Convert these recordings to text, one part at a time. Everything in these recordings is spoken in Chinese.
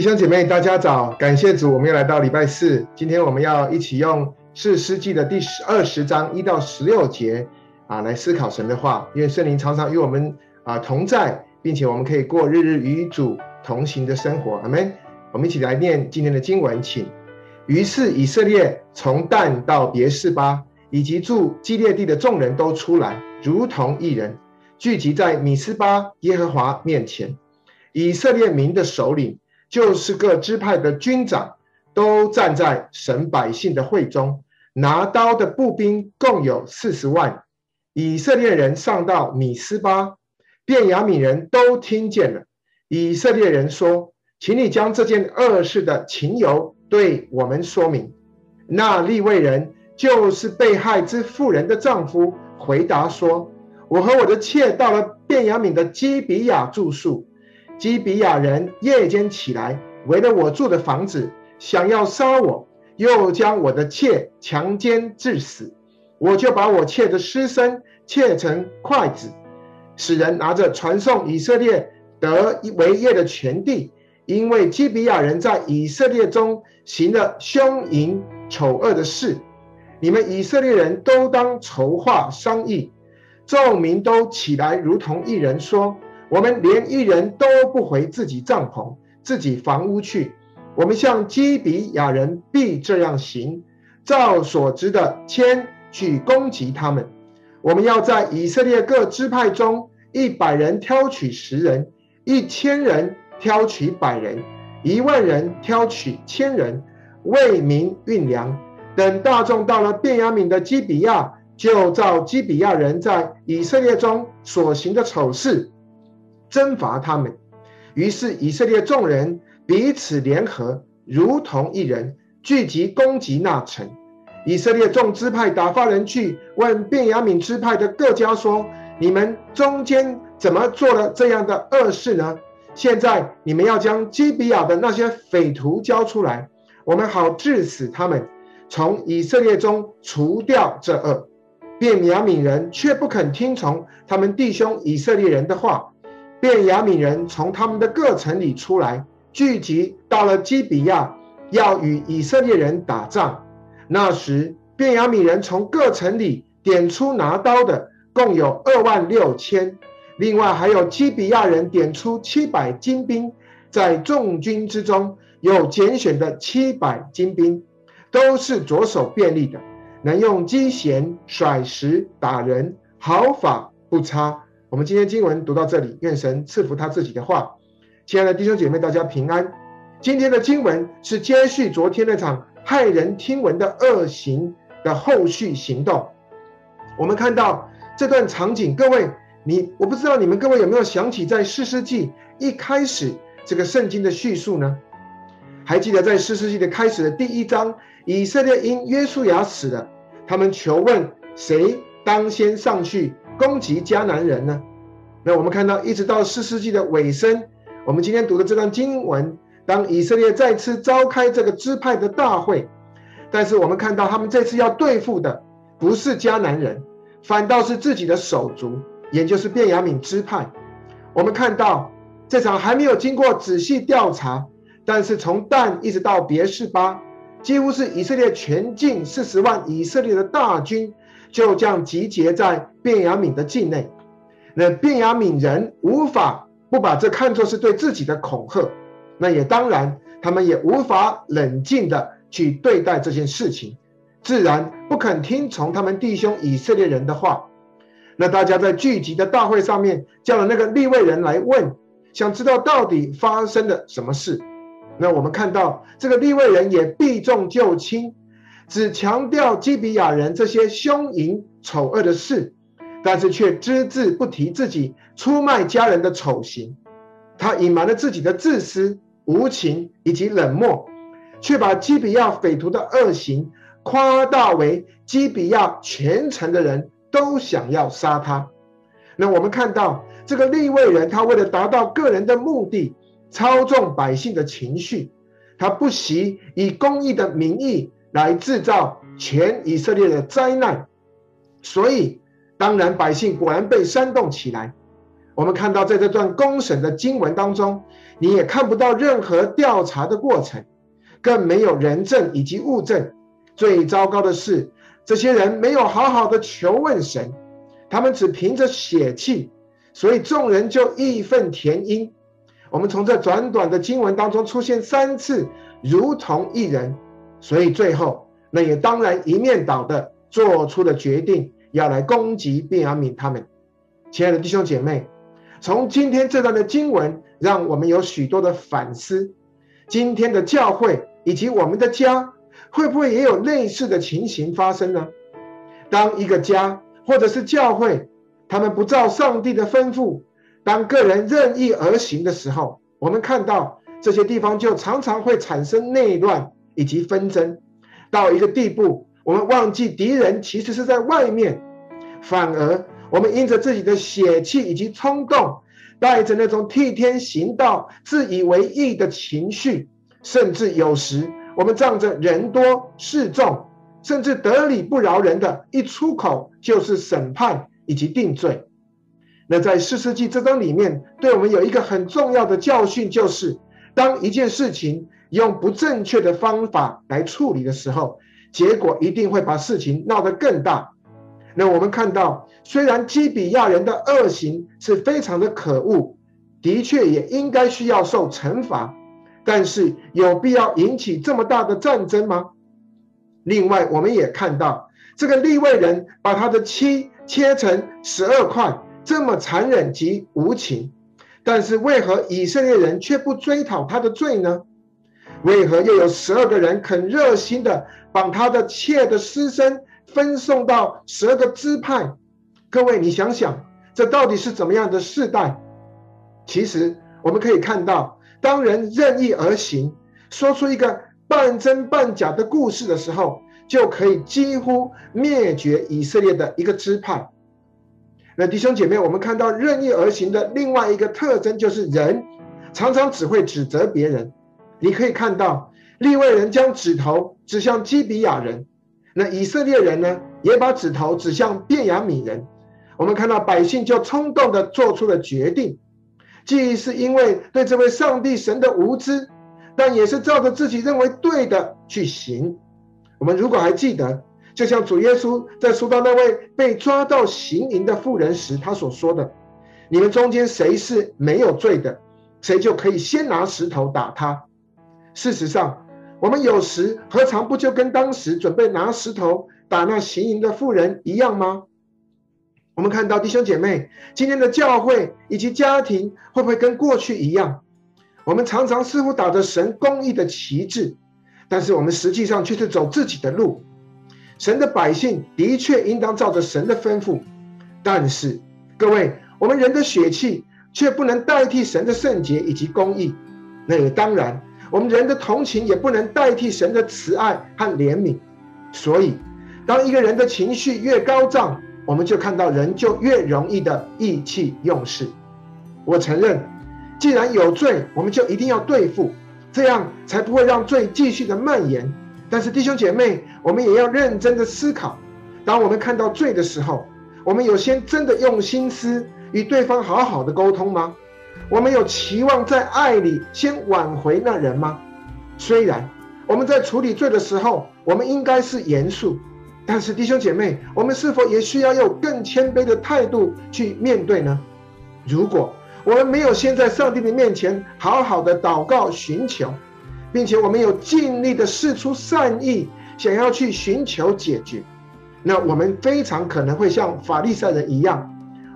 弟兄姐妹，大家早！感谢主，我们又来到礼拜四。今天我们要一起用士师记的第十二十章一到十六节啊，来思考神的话。因为圣灵常常与我们啊同在，并且我们可以过日日与主同行的生活。阿门。我们一起来念今天的经文，请。于是以色列从旦到别是巴，以及住基列地的众人都出来，如同一人，聚集在米斯巴耶和华面前。以色列民的首领。就是各支派的军长都站在神百姓的会中，拿刀的步兵共有四十万。以色列人上到米斯巴，便雅悯人都听见了。以色列人说：“请你将这件恶事的情由对我们说明。”那利未人就是被害之妇人的丈夫，回答说：“我和我的妾到了便雅悯的基比亚住宿。”基比亚人夜间起来，围了我住的房子，想要杀我，又将我的妾强奸致死。我就把我妾的尸身切成块子，使人拿着传送以色列得为业的全地，因为基比亚人在以色列中行了凶淫丑恶的事。你们以色列人都当筹划商议，众民都起来，如同一人说。我们连一人都不回自己帐篷、自己房屋去。我们向基比亚人必这样行，照所知的愆去攻击他们。我们要在以色列各支派中，一百人挑取十人，一千人挑取百人，一万人挑取千人，为民运粮。等大众到了便雅悯的基比亚，就照基比亚人在以色列中所行的丑事。征伐他们，于是以色列众人彼此联合，如同一人，聚集攻击那城。以色列众支派打发人去问便雅悯支派的各家说：“你们中间怎么做了这样的恶事呢？现在你们要将基比亚的那些匪徒交出来，我们好治死他们，从以色列中除掉这恶。”便雅悯人却不肯听从他们弟兄以色列人的话。便雅悯人从他们的各城里出来，聚集到了基比亚，要与以色列人打仗。那时，便雅悯人从各城里点出拿刀的，共有二万六千；另外还有基比亚人点出七百精兵，在众军之中有拣选的七百精兵，都是左手便利的，能用机弦甩石打人，毫发不差。我们今天经文读到这里，愿神赐福他自己的话。亲爱的弟兄姐妹，大家平安。今天的经文是接续昨天那场骇人听闻的恶行的后续行动。我们看到这段场景，各位，你我不知道你们各位有没有想起在四世纪一开始这个圣经的叙述呢？还记得在四世纪的开始的第一章，以色列因约书亚死了，他们求问谁当先上去。攻击迦南人呢？那我们看到，一直到四世纪的尾声，我们今天读的这段经文，当以色列再次召开这个支派的大会，但是我们看到他们这次要对付的不是迦南人，反倒是自己的手足，也就是便雅悯支派。我们看到这场还没有经过仔细调查，但是从但一直到别是巴，几乎是以色列全境四十万以色列的大军。就这样集结在便雅悯的境内，那便雅悯人无法不把这看作是对自己的恐吓，那也当然，他们也无法冷静的去对待这件事情，自然不肯听从他们弟兄以色列人的话。那大家在聚集的大会上面叫了那个利未人来问，想知道到底发生了什么事。那我们看到这个利未人也避重就轻。只强调基比亚人这些凶淫丑恶的事，但是却只字不提自己出卖家人的丑行。他隐瞒了自己的自私、无情以及冷漠，却把基比亚匪徒的恶行夸大为基比亚全城的人都想要杀他。那我们看到这个利未人，他为了达到个人的目的，操纵百姓的情绪，他不惜以公义的名义。来制造全以色列的灾难，所以当然百姓果然被煽动起来。我们看到在这段公审的经文当中，你也看不到任何调查的过程，更没有人证以及物证。最糟糕的是，这些人没有好好的求问神，他们只凭着血气，所以众人就义愤填膺。我们从这短短的经文当中出现三次，如同一人，所以最后那也当然一面倒的做出了决定，要来攻击便雅悯他们。亲爱的弟兄姐妹，从今天这段的经文，让我们有许多的反思。今天的教会以及我们的家，会不会也有类似的情形发生呢？当一个家或者是教会，他们不照上帝的吩咐，当个人任意而行的时候，我们看到这些地方就常常会产生内乱以及纷争，到一个地步，我们忘记敌人其实是在外面，反而。我们因着自己的血气以及冲动，带着那种替天行道、自以为义的情绪，甚至有时我们仗着人多势众，甚至得理不饶人的，一出口就是审判以及定罪。那在士师记这章里面，对我们有一个很重要的教训，就是当一件事情用不正确的方法来处理的时候，结果一定会把事情闹得更大。那我们看到。虽然基比亚人的恶行是非常的可恶，的确也应该需要受惩罚，但是有必要引起这么大的战争吗？另外，我们也看到这个利未人把他的妻切成十二块，这么残忍及无情，但是为何以色列人却不追讨他的罪呢？为何又有十二个人肯热心的把他的妾的尸身分送到十二个支派？各位，你想想，这到底是怎么样的世代？其实我们可以看到，当人任意而行，说出一个半真半假的故事的时候，就可以几乎灭绝以色列的一个支派。那弟兄姐妹，我们看到任意而行的另外一个特征，就是人常常只会指责别人。你可以看到，利未人将指头指向基比亚人，那以色列人呢，也把指头指向便雅悯人。我们看到百姓就冲动地做出了决定，既是因为对这位上帝神的无知，但也是照着自己认为对的去行。我们如果还记得，就像主耶稣在说到那位被抓到行淫的妇人时，他所说的：“你们中间谁是没有罪的，谁就可以先拿石头打他。”事实上，我们有时何尝不就跟当时准备拿石头打那行淫的妇人一样吗？我们看到弟兄姐妹，今天的教会以及家庭会不会跟过去一样？我们常常似乎打着神公义的旗帜，但是我们实际上却是走自己的路。神的百姓的确应当照着神的吩咐，但是各位，我们人的血气却不能代替神的圣洁以及公义。那也当然，我们人的同情也不能代替神的慈爱和怜悯。所以，当一个人的情绪越高涨，我们就看到人就越容易的意气用事。我承认，既然有罪，我们就一定要对付，这样才不会让罪继续的蔓延。但是弟兄姐妹，我们也要认真的思考：当我们看到罪的时候，我们有先真的用心思与对方好好的沟通吗？我们有期望在爱里先挽回那人吗？虽然我们在处理罪的时候，我们应该是严肃。但是弟兄姐妹，我们是否也需要用更谦卑的态度去面对呢？如果我们没有先在上帝的面前好好的祷告寻求，并且我们有尽力的释出善意，想要去寻求解决，那我们非常可能会像法利赛人一样，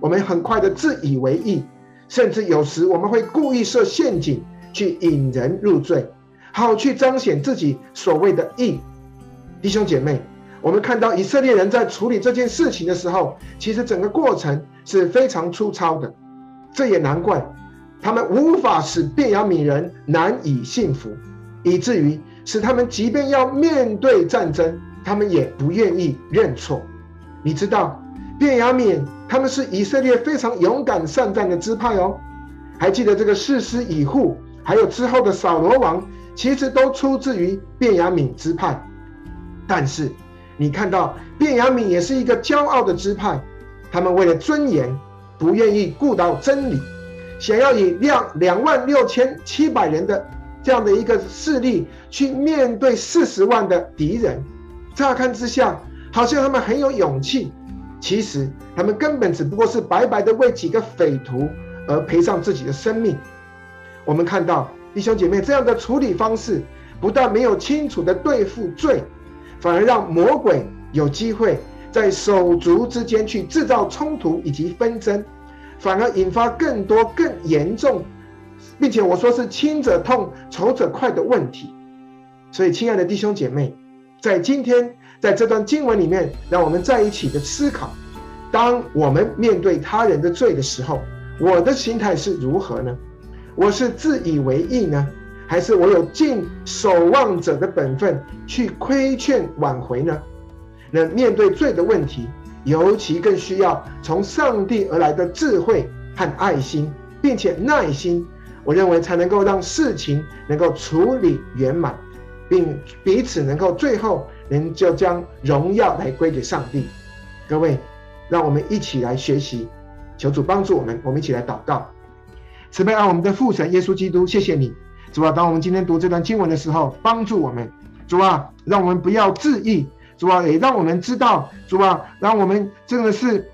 我们很快的自以为意，甚至有时我们会故意设陷阱去引人入罪，好去彰显自己所谓的义。弟兄姐妹。我们看到以色列人在处理这件事情的时候，其实整个过程是非常粗糙的。这也难怪，他们无法使便雅悯人难以信服，以至于使他们即便要面对战争，他们也不愿意认错。你知道，便雅悯他们是以色列非常勇敢善战的支派哦。还记得这个士师以户，还有之后的扫罗王，其实都出自于便雅悯支派，但是。你看到便雅悯也是一个骄傲的支派，他们为了尊严，不愿意顾到真理，想要以两两万六千七百人的这样的一个势力去面对四十万的敌人。乍看之下，好像他们很有勇气，其实他们根本只不过是白白的为几个匪徒而赔上自己的生命。我们看到弟兄姐妹这样的处理方式，不但没有清楚的对付罪，反而让魔鬼有机会在手足之间去制造冲突以及纷争，反而引发更多更严重，并且我说是亲者痛，仇者快的问题。所以，亲爱的弟兄姐妹，在今天在这段经文里面，让我们在一起的思考：当我们面对他人的罪的时候，我的心态是如何呢？我是自以为意呢？还是我有尽守望者的本分去规劝挽回呢？那面对罪的问题，尤其更需要从上帝而来的智慧和爱心，并且耐心，我认为才能够让事情能够处理圆满，并彼此能够最后人就将荣耀来归给上帝。各位，让我们一起来学习，求主帮助我们，我们一起来祷告，慈悲爱我们的父神耶稣基督，谢谢你。主啊，当我们今天读这段经文的时候，帮助我们。主啊，让我们不要自义。主啊，也让我们知道。主啊，让我们真的是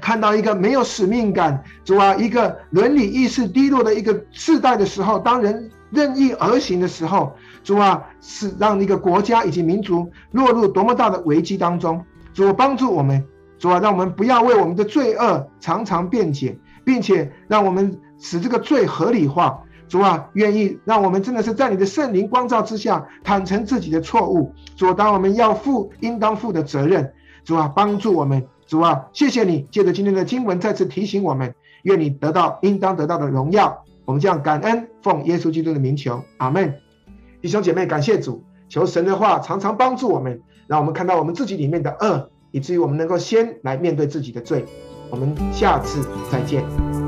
看到一个没有使命感。主啊，一个伦理意识低落的一个世代的时候，当人任意而行的时候，主啊，是让一个国家以及民族落入多么大的危机当中。主啊，帮助我们。主啊，让我们不要为我们的罪恶常常辩解，并且让我们使这个罪合理化。主啊，愿意让我们真的是在你的圣灵光照之下，坦诚自己的错误。主啊，当我们要负应当负的责任。主啊，帮助我们。主啊，谢谢你，借着今天的经文再次提醒我们，愿你得到应当得到的荣耀。我们这样感恩奉耶稣基督的名求，阿门。弟兄姐妹，感谢主，求神的话常常帮助我们，让我们看到我们自己里面的恶，以至于我们能够先来面对自己的罪。我们下次再见。